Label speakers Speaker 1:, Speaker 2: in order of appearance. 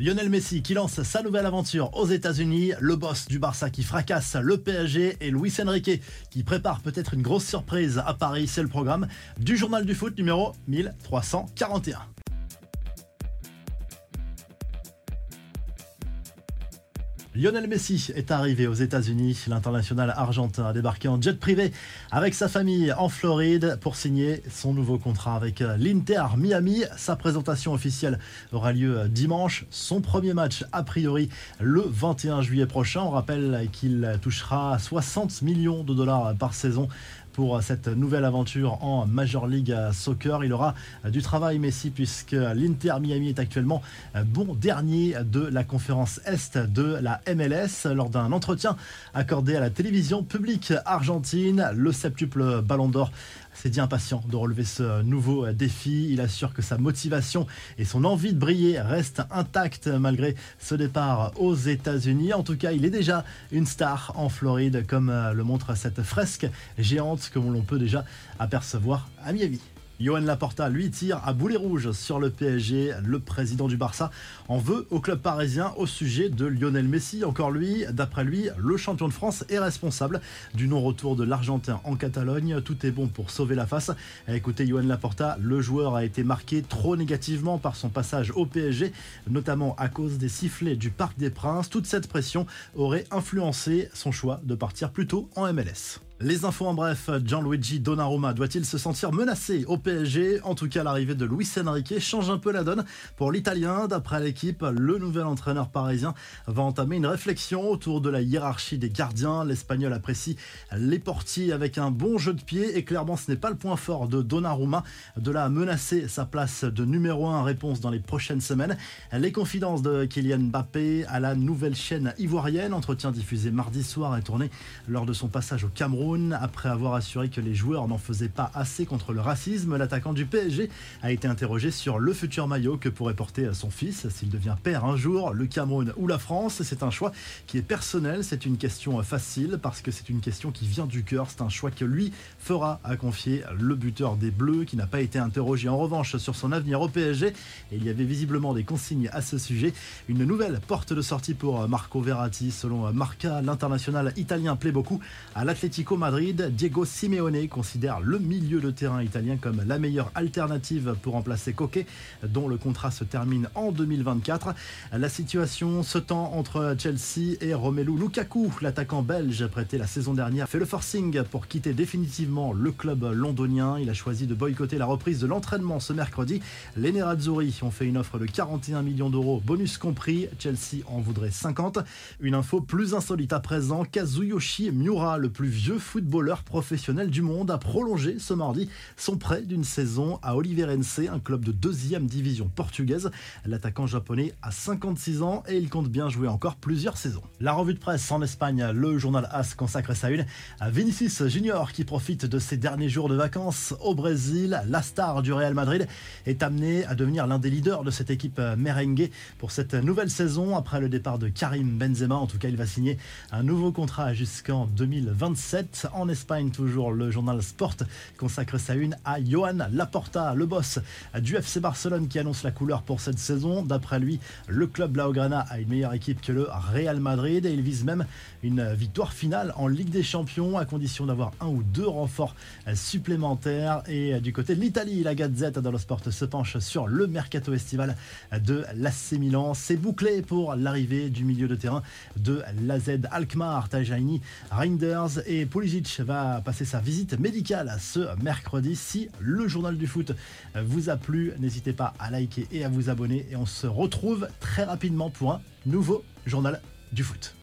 Speaker 1: Lionel Messi qui lance sa nouvelle aventure aux États-Unis, le boss du Barça qui fracasse le PSG et Luis Enrique qui prépare peut-être une grosse surprise à Paris, c'est le programme du journal du foot numéro 1341. Lionel Messi est arrivé aux États-Unis. L'international argentin a débarqué en jet privé avec sa famille en Floride pour signer son nouveau contrat avec l'Inter Miami. Sa présentation officielle aura lieu dimanche. Son premier match, a priori, le 21 juillet prochain. On rappelle qu'il touchera 60 millions de dollars par saison pour cette nouvelle aventure en Major League Soccer. Il aura du travail Messi puisque l'Inter Miami est actuellement bon dernier de la conférence Est de la MLS lors d'un entretien accordé à la télévision publique argentine. Le septuple Ballon d'Or s'est dit impatient de relever ce nouveau défi. Il assure que sa motivation et son envie de briller restent intactes malgré ce départ aux États-Unis. En tout cas, il est déjà une star en Floride, comme le montre cette fresque géante que l'on peut déjà apercevoir à Miami. Johan Laporta, lui, tire à boulet rouge sur le PSG. Le président du Barça en veut au club parisien au sujet de Lionel Messi. Encore lui, d'après lui, le champion de France est responsable du non-retour de l'Argentin en Catalogne. Tout est bon pour sauver la face. Écoutez, Johan Laporta, le joueur a été marqué trop négativement par son passage au PSG, notamment à cause des sifflets du Parc des Princes. Toute cette pression aurait influencé son choix de partir plus tôt en MLS. Les infos en bref, Gianluigi Donnarumma doit-il se sentir menacé au PSG En tout cas, l'arrivée de Luis Enrique change un peu la donne pour l'Italien. D'après l'équipe, le nouvel entraîneur parisien va entamer une réflexion autour de la hiérarchie des gardiens. L'Espagnol apprécie les portiers avec un bon jeu de pied et clairement ce n'est pas le point fort de Donnarumma. De là à menacer sa place de numéro 1 réponse dans les prochaines semaines. Les confidences de Kylian Mbappé à la nouvelle chaîne ivoirienne, entretien diffusé mardi soir et tourné lors de son passage au Cameroun après avoir assuré que les joueurs n'en faisaient pas assez contre le racisme, l'attaquant du PSG a été interrogé sur le futur maillot que pourrait porter son fils s'il devient père un jour, le Cameroun ou la France. C'est un choix qui est personnel, c'est une question facile parce que c'est une question qui vient du cœur. C'est un choix que lui fera à confier le buteur des Bleus qui n'a pas été interrogé en revanche sur son avenir au PSG. Il y avait visiblement des consignes à ce sujet. Une nouvelle porte de sortie pour Marco Verratti selon Marca. L'international italien plaît beaucoup à l'Atlético Madrid, Diego Simeone considère le milieu de terrain italien comme la meilleure alternative pour remplacer Coquet, dont le contrat se termine en 2024. La situation se tend entre Chelsea et Romelu Lukaku. L'attaquant belge prêté la saison dernière fait le forcing pour quitter définitivement le club londonien. Il a choisi de boycotter la reprise de l'entraînement ce mercredi. Les Nerazzurri ont fait une offre de 41 millions d'euros, bonus compris. Chelsea en voudrait 50. Une info plus insolite à présent, Kazuyoshi Miura, le plus vieux footballeur professionnel du monde, a prolongé ce mardi son prêt d'une saison à Oliveirense, un club de deuxième division portugaise. L'attaquant japonais a 56 ans et il compte bien jouer encore plusieurs saisons. La revue de presse en Espagne, le journal AS consacre sa une à Vinicius Junior qui profite de ses derniers jours de vacances au Brésil. La star du Real Madrid est amené à devenir l'un des leaders de cette équipe merengue pour cette nouvelle saison après le départ de Karim Benzema. En tout cas, il va signer un nouveau contrat jusqu'en 2027. En Espagne, toujours le journal Sport consacre sa une à Johan Laporta, le boss du FC Barcelone qui annonce la couleur pour cette saison. D'après lui, le club Blaugrana a une meilleure équipe que le Real Madrid et il vise même une victoire finale en Ligue des Champions à condition d'avoir un ou deux renforts supplémentaires. Et du côté de l'Italie, la Gazette dello Sport se penche sur le mercato estival de l'AC Milan. C'est bouclé pour l'arrivée du milieu de terrain de l'AZ Alkmaar, Tajaini, Reinders et Pulisic va passer sa visite médicale ce mercredi. Si le journal du foot vous a plu, n'hésitez pas à liker et à vous abonner. Et on se retrouve très rapidement pour un nouveau journal du foot.